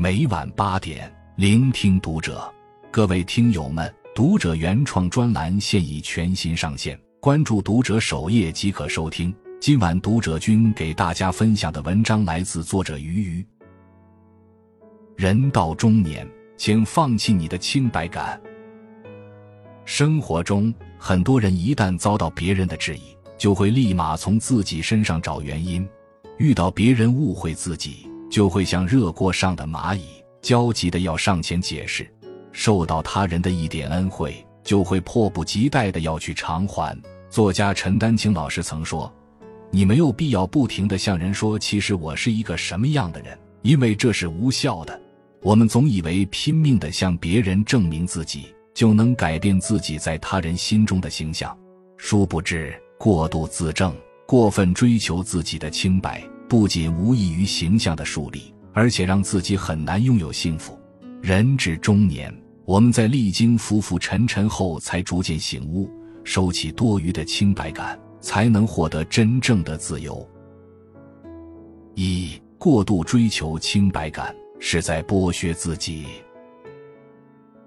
每晚八点，聆听读者。各位听友们，读者原创专栏现已全新上线，关注读者首页即可收听。今晚读者君给大家分享的文章来自作者鱼鱼。人到中年，请放弃你的清白感。生活中，很多人一旦遭到别人的质疑，就会立马从自己身上找原因；遇到别人误会自己，就会像热锅上的蚂蚁，焦急的要上前解释；受到他人的一点恩惠，就会迫不及待的要去偿还。作家陈丹青老师曾说：“你没有必要不停的向人说，其实我是一个什么样的人，因为这是无效的。我们总以为拼命的向别人证明自己，就能改变自己在他人心中的形象，殊不知过度自证、过分追求自己的清白。”不仅无异于形象的树立，而且让自己很难拥有幸福。人至中年，我们在历经浮浮沉沉后，才逐渐醒悟，收起多余的清白感，才能获得真正的自由。一过度追求清白感，是在剥削自己。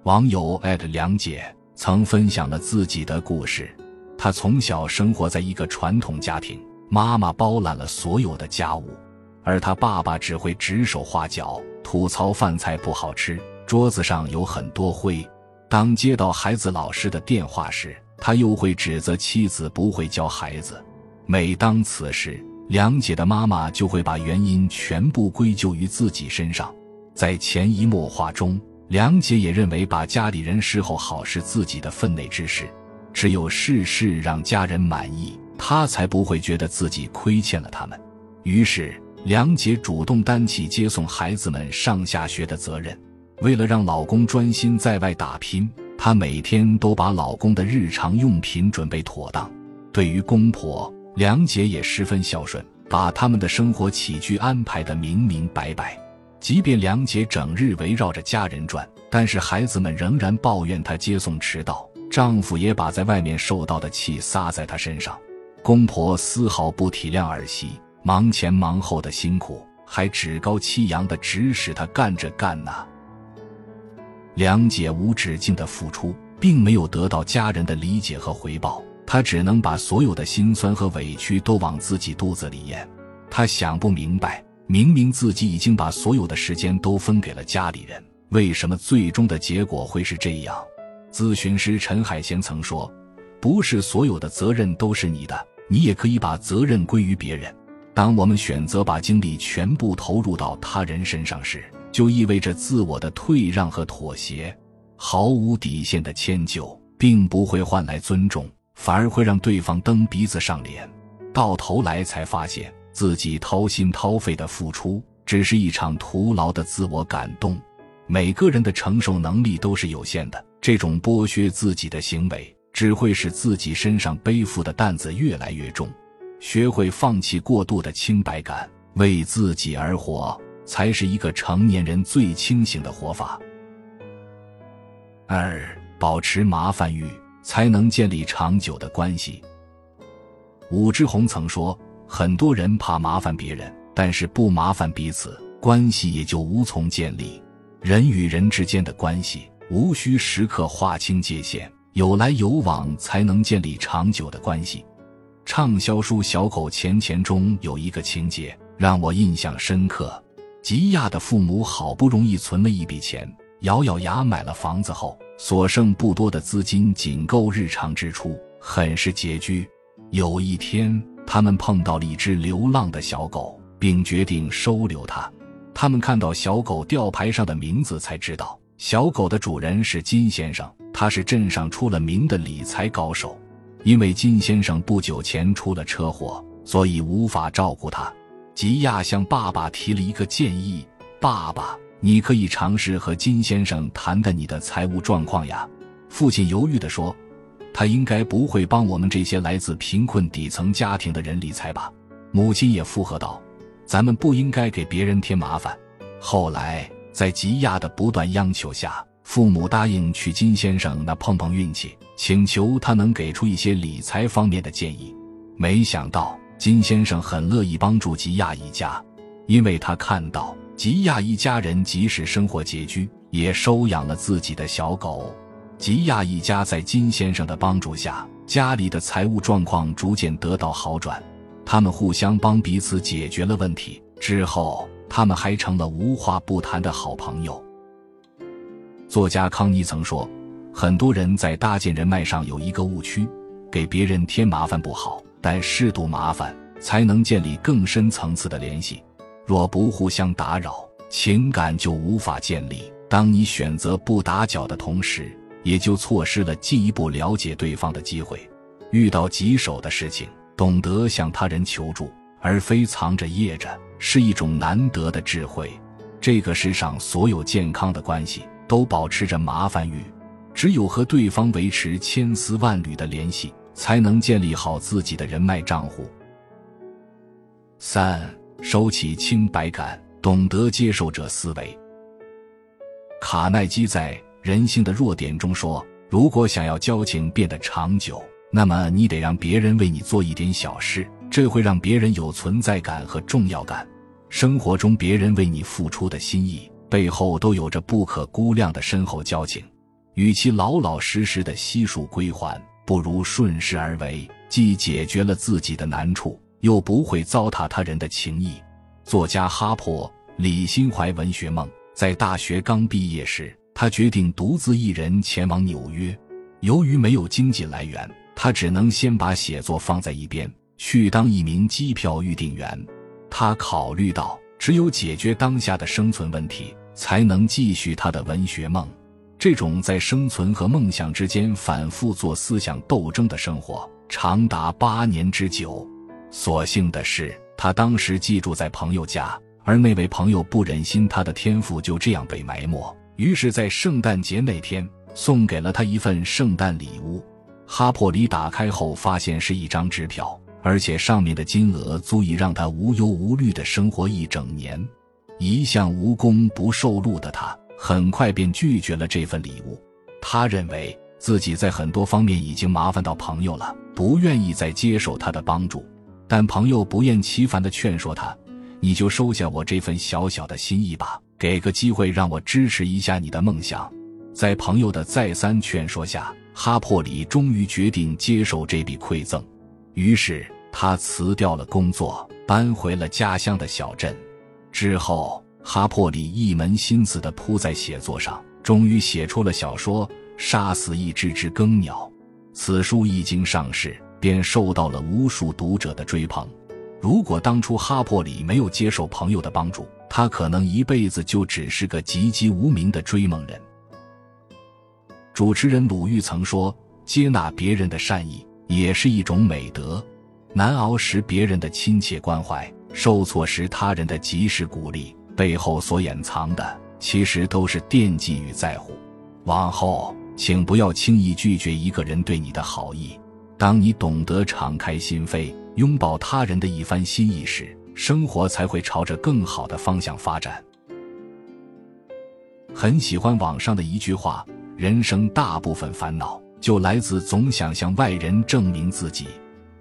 网友艾特梁姐曾分享了自己的故事，她从小生活在一个传统家庭。妈妈包揽了所有的家务，而他爸爸只会指手画脚，吐槽饭菜不好吃，桌子上有很多灰。当接到孩子老师的电话时，他又会指责妻子不会教孩子。每当此时，梁姐的妈妈就会把原因全部归咎于自己身上。在潜移默化中，梁姐也认为把家里人伺候好是自己的分内之事，只有事事让家人满意。她才不会觉得自己亏欠了他们，于是梁姐主动担起接送孩子们上下学的责任。为了让老公专心在外打拼，她每天都把老公的日常用品准备妥当。对于公婆，梁姐也十分孝顺，把他们的生活起居安排得明明白白。即便梁姐整日围绕着家人转，但是孩子们仍然抱怨她接送迟到，丈夫也把在外面受到的气撒在她身上。公婆丝毫不体谅儿媳忙前忙后的辛苦，还趾高气扬的指使她干这干那。梁姐无止境的付出，并没有得到家人的理解和回报，她只能把所有的辛酸和委屈都往自己肚子里咽。她想不明白，明明自己已经把所有的时间都分给了家里人，为什么最终的结果会是这样？咨询师陈海贤曾说：“不是所有的责任都是你的。”你也可以把责任归于别人。当我们选择把精力全部投入到他人身上时，就意味着自我的退让和妥协。毫无底线的迁就，并不会换来尊重，反而会让对方蹬鼻子上脸。到头来才发现自己掏心掏肺的付出，只是一场徒劳的自我感动。每个人的承受能力都是有限的，这种剥削自己的行为。只会使自己身上背负的担子越来越重。学会放弃过度的清白感，为自己而活，才是一个成年人最清醒的活法。二，保持麻烦欲，才能建立长久的关系。武志红曾说：“很多人怕麻烦别人，但是不麻烦彼此，关系也就无从建立。人与人之间的关系，无需时刻划清界限。”有来有往，才能建立长久的关系。畅销书《小狗钱钱》中有一个情节让我印象深刻：吉亚的父母好不容易存了一笔钱，咬咬牙买了房子后，所剩不多的资金仅够日常支出，很是拮据。有一天，他们碰到了一只流浪的小狗，并决定收留它。他们看到小狗吊牌上的名字，才知道小狗的主人是金先生。他是镇上出了名的理财高手，因为金先生不久前出了车祸，所以无法照顾他。吉亚向爸爸提了一个建议：“爸爸，你可以尝试和金先生谈谈你的财务状况呀。”父亲犹豫地说：“他应该不会帮我们这些来自贫困底层家庭的人理财吧？”母亲也附和道：“咱们不应该给别人添麻烦。”后来，在吉亚的不断央求下，父母答应去金先生那碰碰运气，请求他能给出一些理财方面的建议。没想到金先生很乐意帮助吉亚一家，因为他看到吉亚一家人即使生活拮据，也收养了自己的小狗。吉亚一家在金先生的帮助下，家里的财务状况逐渐得到好转。他们互相帮彼此解决了问题之后，他们还成了无话不谈的好朋友。作家康妮曾说：“很多人在搭建人脉上有一个误区，给别人添麻烦不好，但适度麻烦才能建立更深层次的联系。若不互相打扰，情感就无法建立。当你选择不打搅的同时，也就错失了进一步了解对方的机会。遇到棘手的事情，懂得向他人求助，而非藏着掖着，是一种难得的智慧。这个世上所有健康的关系。”都保持着麻烦欲，只有和对方维持千丝万缕的联系，才能建立好自己的人脉账户。三，收起清白感，懂得接受者思维。卡耐基在《人性的弱点》中说：“如果想要交情变得长久，那么你得让别人为你做一点小事，这会让别人有存在感和重要感。生活中别人为你付出的心意。”背后都有着不可估量的深厚交情，与其老老实实的悉数归还，不如顺势而为，既解决了自己的难处，又不会糟蹋他人的情谊。作家哈珀·李心怀文学梦，在大学刚毕业时，他决定独自一人前往纽约。由于没有经济来源，他只能先把写作放在一边，去当一名机票预订员。他考虑到，只有解决当下的生存问题。才能继续他的文学梦。这种在生存和梦想之间反复做思想斗争的生活，长达八年之久。所幸的是，他当时寄住在朋友家，而那位朋友不忍心他的天赋就这样被埋没，于是，在圣诞节那天送给了他一份圣诞礼物。哈珀里打开后，发现是一张支票，而且上面的金额足以让他无忧无虑的生活一整年。一向无功不受禄的他，很快便拒绝了这份礼物。他认为自己在很多方面已经麻烦到朋友了，不愿意再接受他的帮助。但朋友不厌其烦地劝说他：“你就收下我这份小小的心意吧，给个机会让我支持一下你的梦想。”在朋友的再三劝说下，哈珀里终于决定接受这笔馈赠。于是他辞掉了工作，搬回了家乡的小镇。之后，哈珀里一门心思地扑在写作上，终于写出了小说《杀死一只只更鸟》。此书一经上市，便受到了无数读者的追捧。如果当初哈珀里没有接受朋友的帮助，他可能一辈子就只是个籍籍无名的追梦人。主持人鲁豫曾说：“接纳别人的善意也是一种美德，难熬时别人的亲切关怀。”受挫时，他人的及时鼓励背后所掩藏的，其实都是惦记与在乎。往后，请不要轻易拒绝一个人对你的好意。当你懂得敞开心扉，拥抱他人的一番心意时，生活才会朝着更好的方向发展。很喜欢网上的一句话：“人生大部分烦恼，就来自总想向外人证明自己。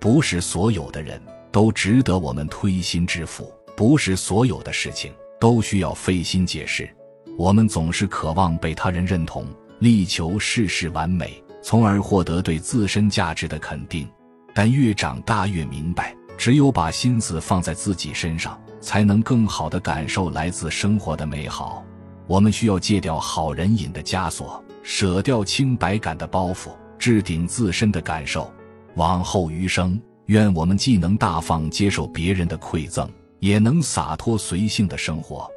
不是所有的人。”都值得我们推心置腹，不是所有的事情都需要费心解释。我们总是渴望被他人认同，力求事事完美，从而获得对自身价值的肯定。但越长大越明白，只有把心思放在自己身上，才能更好的感受来自生活的美好。我们需要戒掉好人瘾的枷锁，舍掉清白感的包袱，置顶自身的感受。往后余生。愿我们既能大方接受别人的馈赠，也能洒脱随性的生活。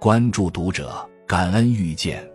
关注读者，感恩遇见。